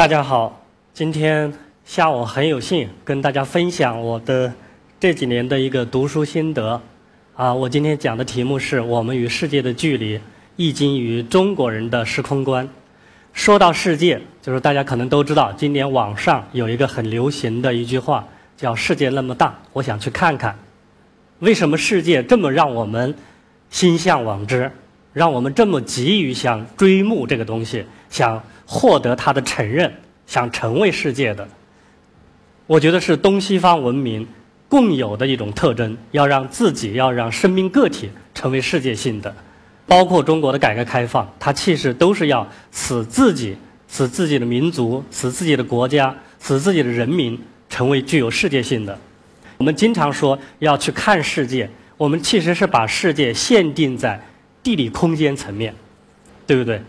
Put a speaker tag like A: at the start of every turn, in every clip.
A: 大家好，今天下午很有幸跟大家分享我的这几年的一个读书心得。啊，我今天讲的题目是我们与世界的距离，《易经》与中国人的时空观。说到世界，就是大家可能都知道，今年网上有一个很流行的一句话，叫“世界那么大，我想去看看”。为什么世界这么让我们心向往之，让我们这么急于想追慕这个东西，想获得它的承认，想成为世界的？我觉得是东西方文明共有的一种特征，要让自己，要让生命个体成为世界性的。包括中国的改革开放，它其实都是要使自己、使自己的民族、使自己的国家、使自己的人民成为具有世界性的。我们经常说要去看世界，我们其实是把世界限定在地理空间层面，对不对？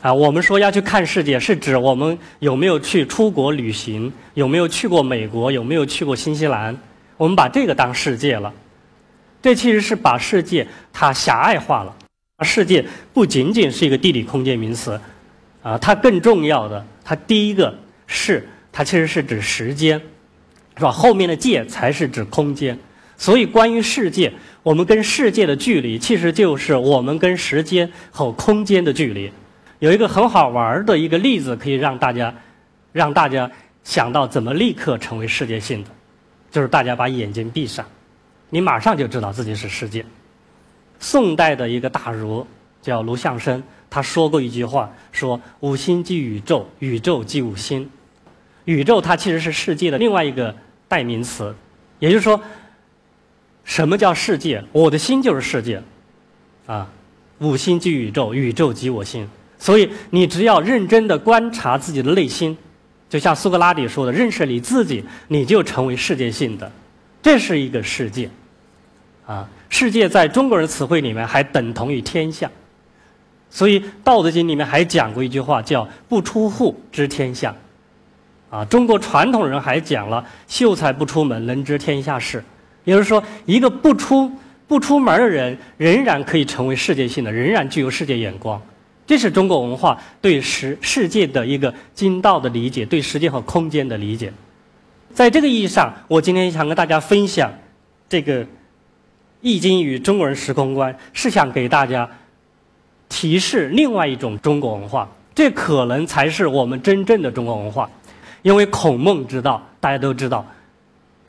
A: 啊，我们说要去看世界，是指我们有没有去出国旅行，有没有去过美国，有没有去过新西兰，我们把这个当世界了。这其实是把世界它狭隘化了。世界不仅仅是一个地理空间名词，啊，它更重要的，它第一个是它其实是指时间，是吧？后面的界才是指空间。所以，关于世界，我们跟世界的距离，其实就是我们跟时间和空间的距离。有一个很好玩的一个例子，可以让大家让大家想到怎么立刻成为世界性的，就是大家把眼睛闭上，你马上就知道自己是世界。宋代的一个大儒叫卢象升，他说过一句话：“说五星即宇宙，宇宙即五星。宇宙它其实是世界的另外一个代名词，也就是说，什么叫世界？我的心就是世界，啊，五星即宇宙，宇宙即我心。所以你只要认真的观察自己的内心，就像苏格拉底说的，认识你自己，你就成为世界性的。这是一个世界。”啊，世界在中国人词汇里面还等同于天下，所以《道德经》里面还讲过一句话，叫“不出户知天下”。啊，中国传统人还讲了“秀才不出门，能知天下事”。也就是说，一个不出不出门的人，仍然可以成为世界性的，仍然具有世界眼光。这是中国文化对世世界的一个精道的理解，对时间和空间的理解。在这个意义上，我今天想跟大家分享这个。《易经》与中国人时空观是想给大家提示另外一种中国文化，这可能才是我们真正的中国文化。因为孔孟之道，大家都知道，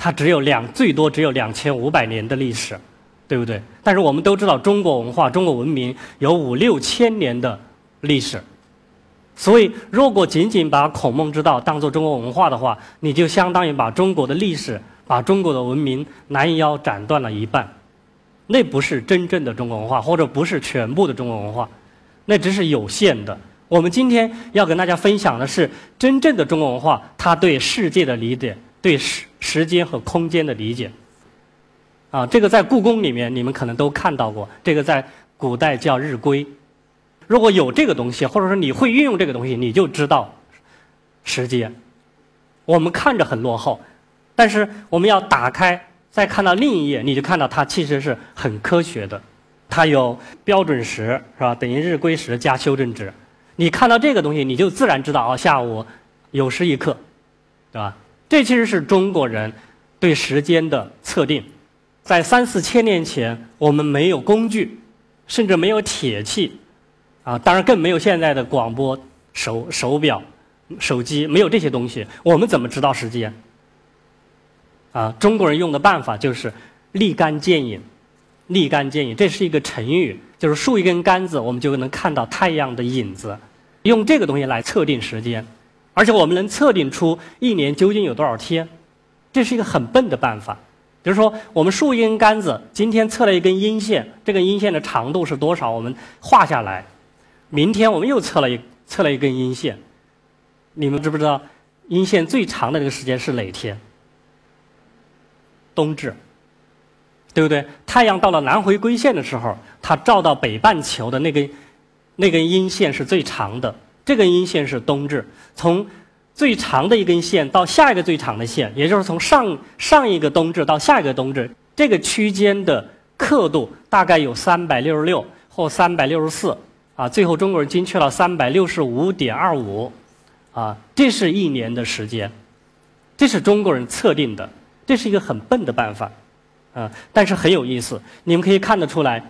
A: 它只有两，最多只有两千五百年的历史，对不对？但是我们都知道，中国文化、中国文明有五六千年的历史。所以，如果仅仅把孔孟之道当做中国文化的话，你就相当于把中国的历史、把中国的文明拦腰斩断了一半。那不是真正的中国文化，或者不是全部的中国文化，那只是有限的。我们今天要跟大家分享的是真正的中国文化，它对世界的理解，对世时间和空间的理解。啊，这个在故宫里面你们可能都看到过，这个在古代叫日晷。如果有这个东西，或者说你会运用这个东西，你就知道时间。我们看着很落后，但是我们要打开。再看到另一页，你就看到它其实是很科学的，它有标准时是吧？等于日晷时加修正值。你看到这个东西，你就自然知道哦，下午有时一刻，对吧？这其实是中国人对时间的测定。在三四千年前，我们没有工具，甚至没有铁器，啊，当然更没有现在的广播、手手表、手机，没有这些东西，我们怎么知道时间？啊，中国人用的办法就是立竿见影，立竿见影，这是一个成语，就是竖一根杆子，我们就能看到太阳的影子。用这个东西来测定时间，而且我们能测定出一年究竟有多少天，这是一个很笨的办法。比如说，我们竖一根杆子，今天测了一根阴线，这根阴线的长度是多少？我们画下来。明天我们又测了一测了一根阴线，你们知不知道阴线最长的这个时间是哪天？冬至，对不对？太阳到了南回归线的时候，它照到北半球的那根那根阴线是最长的。这根阴线是冬至。从最长的一根线到下一个最长的线，也就是从上上一个冬至到下一个冬至，这个区间的刻度大概有三百六十六或三百六十四啊。最后中国人精确了三百六十五点二五啊，这是一年的时间，这是中国人测定的，这是一个很笨的办法，啊，但是很有意思。你们可以看得出来，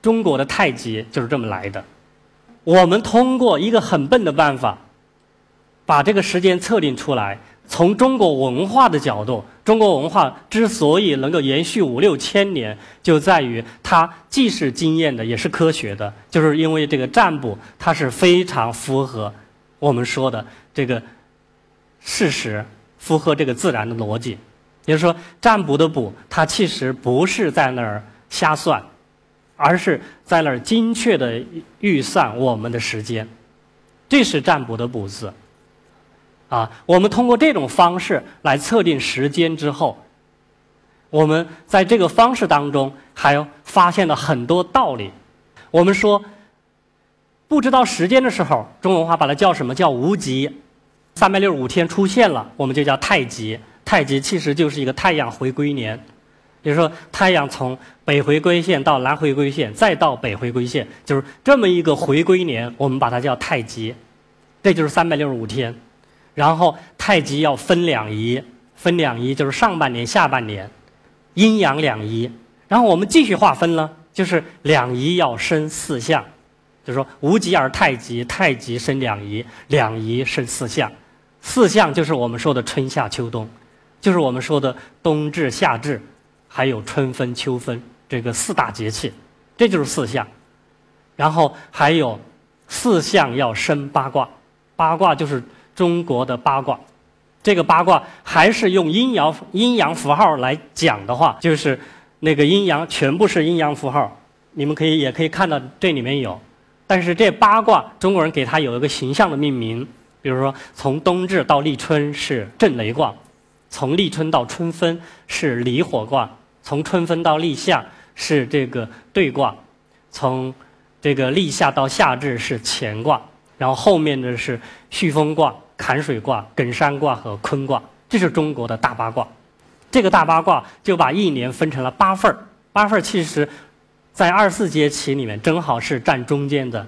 A: 中国的太极就是这么来的。我们通过一个很笨的办法，把这个时间测定出来。从中国文化的角度，中国文化之所以能够延续五六千年，就在于它既是经验的，也是科学的。就是因为这个占卜，它是非常符合我们说的这个事实，符合这个自然的逻辑。也就是说，占卜的卜，它其实不是在那儿瞎算，而是在那儿精确的预算我们的时间。这是占卜的卜字。啊，我们通过这种方式来测定时间之后，我们在这个方式当中还发现了很多道理。我们说，不知道时间的时候，中国文化把它叫什么叫无极。三百六十五天出现了，我们就叫太极。太极其实就是一个太阳回归年，就是说，太阳从北回归线到南回归线，再到北回归线，就是这么一个回归年，我们把它叫太极。这就是三百六十五天。然后太极要分两仪，分两仪就是上半年、下半年，阴阳两仪。然后我们继续划分了，就是两仪要生四象，就是说无极而太极，太极生两仪，两仪生四象，四象就是我们说的春夏秋冬，就是我们说的冬至、夏至，还有春分、秋分这个四大节气，这就是四象。然后还有四象要生八卦，八卦就是。中国的八卦，这个八卦还是用阴阳阴阳符号来讲的话，就是那个阴阳全部是阴阳符号。你们可以也可以看到这里面有，但是这八卦中国人给它有一个形象的命名，比如说从冬至到立春是震雷卦，从立春到春分是离火卦，从春分到立夏是这个兑卦，从这个立夏到夏至是乾卦，然后后面的是戌风卦。坎水卦、艮山卦和坤卦，这是中国的大八卦。这个大八卦就把一年分成了八份儿，八份儿其实，在二十四节气里面正好是占中间的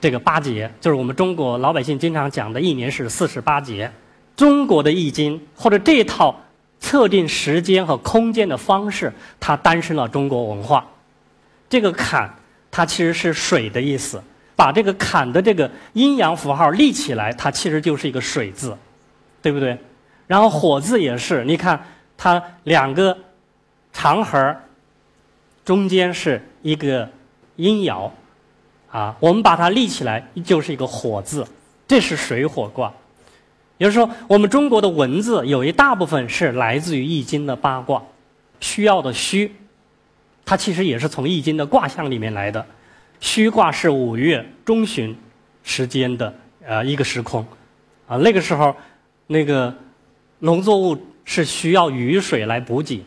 A: 这个八节，就是我们中国老百姓经常讲的一年是四十八节。中国的易经或者这套测定时间和空间的方式，它诞生了中国文化。这个坎，它其实是水的意思。把这个坎的这个阴阳符号立起来，它其实就是一个水字，对不对？然后火字也是，你看它两个长横中间是一个阴爻，啊，我们把它立起来就是一个火字，这是水火卦。也就是说，我们中国的文字有一大部分是来自于易经的八卦，需要的需，它其实也是从易经的卦象里面来的。虚卦是五月中旬时间的呃一个时空，啊那个时候那个农作物是需要雨水来补给，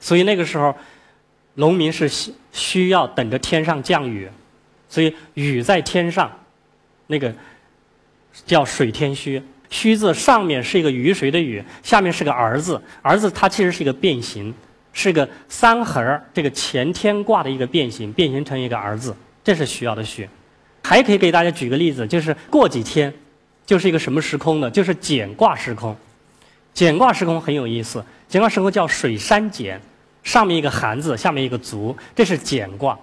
A: 所以那个时候农民是需需要等着天上降雨，所以雨在天上，那个叫水天虚。虚字上面是一个雨水的雨，下面是个儿字，儿字它其实是一个变形，是个三横这个乾天卦的一个变形，变形成一个儿字。这是需要的需，还可以给大家举个例子，就是过几天，就是一个什么时空呢？就是简卦时空。简卦时空很有意思，简卦时空叫水山简，上面一个寒字，下面一个足，这是简卦。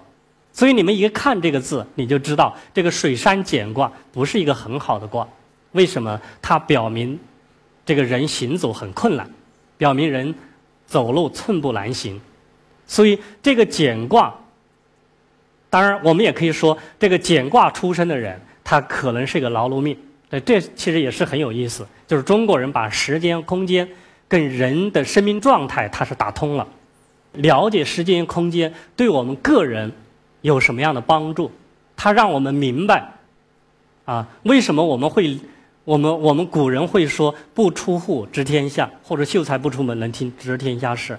A: 所以你们一看这个字，你就知道这个水山简卦不是一个很好的卦。为什么？它表明这个人行走很困难，表明人走路寸步难行。所以这个简卦。当然，我们也可以说，这个简卦出身的人，他可能是一个劳碌命。对，这其实也是很有意思。就是中国人把时间、空间跟人的生命状态，它是打通了。了解时间、空间对我们个人有什么样的帮助？它让我们明白，啊，为什么我们会，我们我们古人会说“不出户知天下”，或者“秀才不出门能听知天下事”，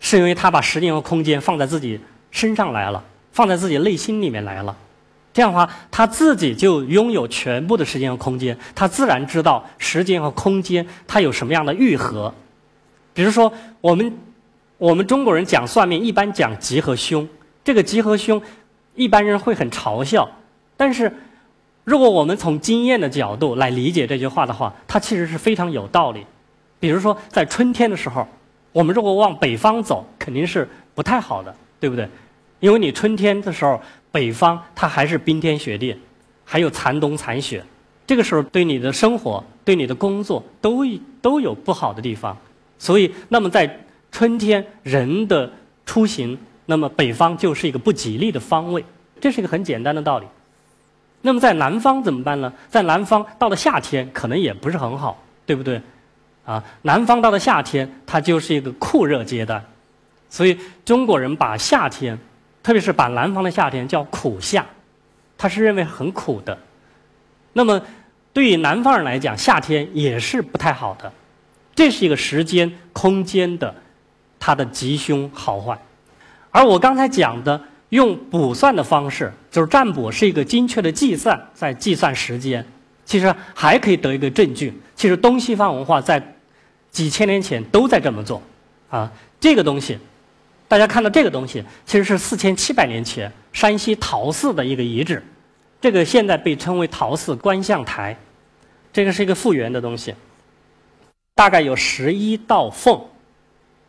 A: 是因为他把时间和空间放在自己身上来了。放在自己内心里面来了，这样的话，他自己就拥有全部的时间和空间，他自然知道时间和空间它有什么样的愈合。比如说，我们我们中国人讲算命，一般讲吉和凶，这个吉和凶，一般人会很嘲笑，但是如果我们从经验的角度来理解这句话的话，它其实是非常有道理。比如说，在春天的时候，我们如果往北方走，肯定是不太好的，对不对？因为你春天的时候，北方它还是冰天雪地，还有残冬残雪，这个时候对你的生活、对你的工作都都有不好的地方。所以，那么在春天人的出行，那么北方就是一个不吉利的方位，这是一个很简单的道理。那么在南方怎么办呢？在南方到了夏天可能也不是很好，对不对？啊，南方到了夏天它就是一个酷热阶段，所以中国人把夏天，特别是把南方的夏天叫苦夏，他是认为很苦的。那么对于南方人来讲，夏天也是不太好的，这是一个时间空间的它的吉凶好坏。而我刚才讲的。用卜算的方式，就是占卜是一个精确的计算，在计算时间。其实还可以得一个证据。其实东西方文化在几千年前都在这么做。啊，这个东西，大家看到这个东西，其实是四千七百年前山西陶寺的一个遗址。这个现在被称为陶寺观象台。这个是一个复原的东西，大概有十一道缝。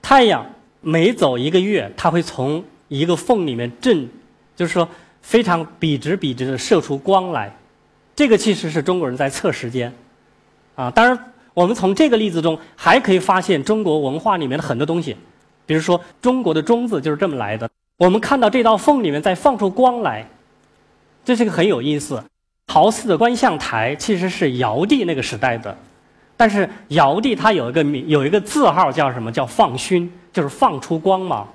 A: 太阳每走一个月，它会从。一个缝里面正，就是说非常笔直笔直的射出光来，这个其实是中国人在测时间，啊，当然我们从这个例子中还可以发现中国文化里面的很多东西，比如说中国的“中”字就是这么来的。我们看到这道缝里面在放出光来，这是个很有意思。陶寺的观象台其实是尧帝那个时代的，但是尧帝他有一个名有一个字号叫什么叫放勋，就是放出光芒。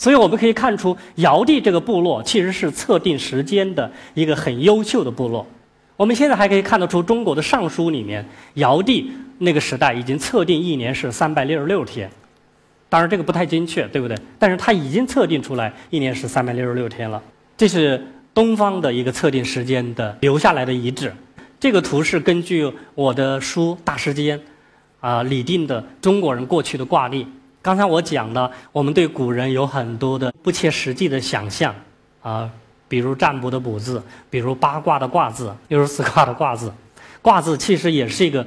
A: 所以我们可以看出，尧帝这个部落其实是测定时间的一个很优秀的部落。我们现在还可以看得出，中国的尚书里面，尧帝那个时代已经测定一年是三百六十六天。当然这个不太精确，对不对？但是他已经测定出来一年是三百六十六天了。这是东方的一个测定时间的留下来的遗址。这个图是根据我的书《大时间》啊拟定的中国人过去的挂历。刚才我讲了，我们对古人有很多的不切实际的想象，啊，比如占卜的卜字，比如八卦的卦字，六十四卦的卦字，卦字其实也是一个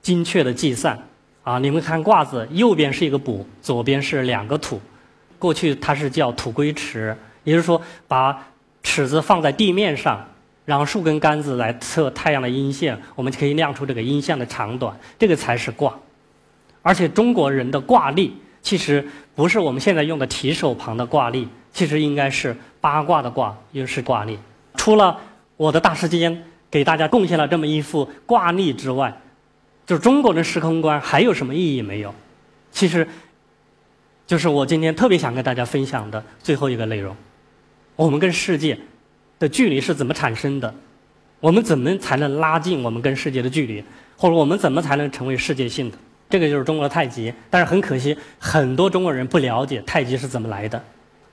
A: 精确的计算，啊，你们看卦字，右边是一个卜，左边是两个土，过去它是叫土归池，也就是说把尺子放在地面上，然后数根杆子来测太阳的阴线，我们可以量出这个阴线的长短，这个才是卦，而且中国人的卦历。其实不是我们现在用的提手旁的卦历，其实应该是八卦的卦，又是卦历。除了我的大时间给大家贡献了这么一幅卦历之外，就是中国的时空观还有什么意义没有？其实，就是我今天特别想跟大家分享的最后一个内容：我们跟世界的距离是怎么产生的？我们怎么才能拉近我们跟世界的距离？或者我们怎么才能成为世界性的？这个就是中国的太极，但是很可惜，很多中国人不了解太极是怎么来的。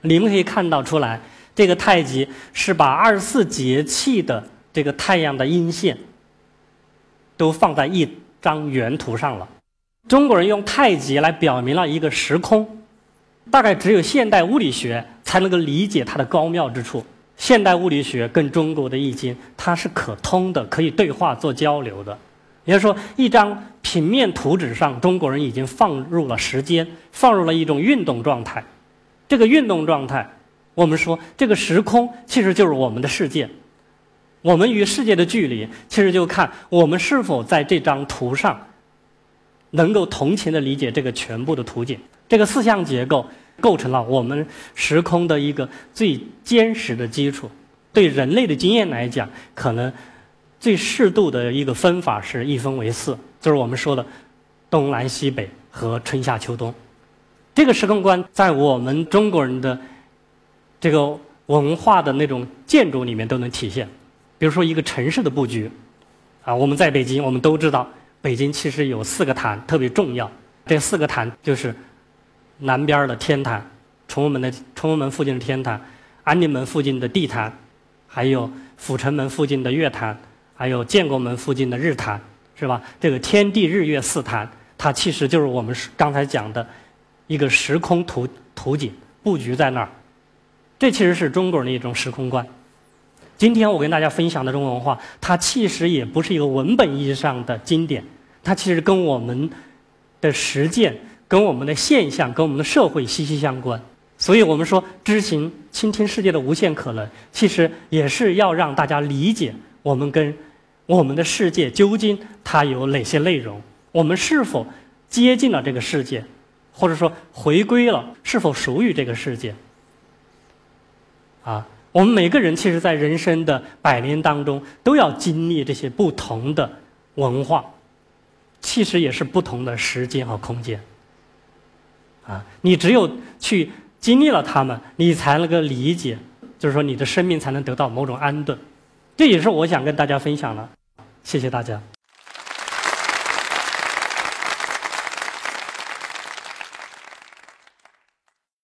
A: 你们可以看到出来，这个太极是把二十四节气的这个太阳的阴线都放在一张原图上了。中国人用太极来表明了一个时空，大概只有现代物理学才能够理解它的高妙之处。现代物理学跟中国的易经，它是可通的，可以对话做交流的。也就是说，一张平面图纸上，中国人已经放入了时间，放入了一种运动状态。这个运动状态，我们说这个时空其实就是我们的世界。我们与世界的距离，其实就看我们是否在这张图上能够同情的理解这个全部的图景。这个四项结构构成了我们时空的一个最坚实的基础。对人类的经验来讲，可能。最适度的一个分法是一分为四，就是我们说的东南西北和春夏秋冬。这个时空观在我们中国人的这个文化的那种建筑里面都能体现。比如说一个城市的布局，啊，我们在北京，我们都知道北京其实有四个坛特别重要。这四个坛就是南边的天坛，崇文门的崇文门附近的天坛，安定门附近的地坛，还有阜成门附近的月坛。还有建国门附近的日坛，是吧？这个天地日月四坛，它其实就是我们刚才讲的一个时空图图景布局在那儿。这其实是中国人的一种时空观。今天我跟大家分享的中国文化，它其实也不是一个文本意义上的经典，它其实跟我们的实践、跟我们的现象、跟我们的社会息息相关。所以我们说，知行倾听世界的无限可能，其实也是要让大家理解我们跟我们的世界究竟它有哪些内容，我们是否接近了这个世界，或者说回归了，是否属于这个世界。啊，我们每个人其实，在人生的百年当中，都要经历这些不同的文化，其实也是不同的时间和空间。啊，你只有去。经历了他们，你才能够理解，就是说你的生命才能得到某种安顿。这也是我想跟大家分享的。谢谢大家。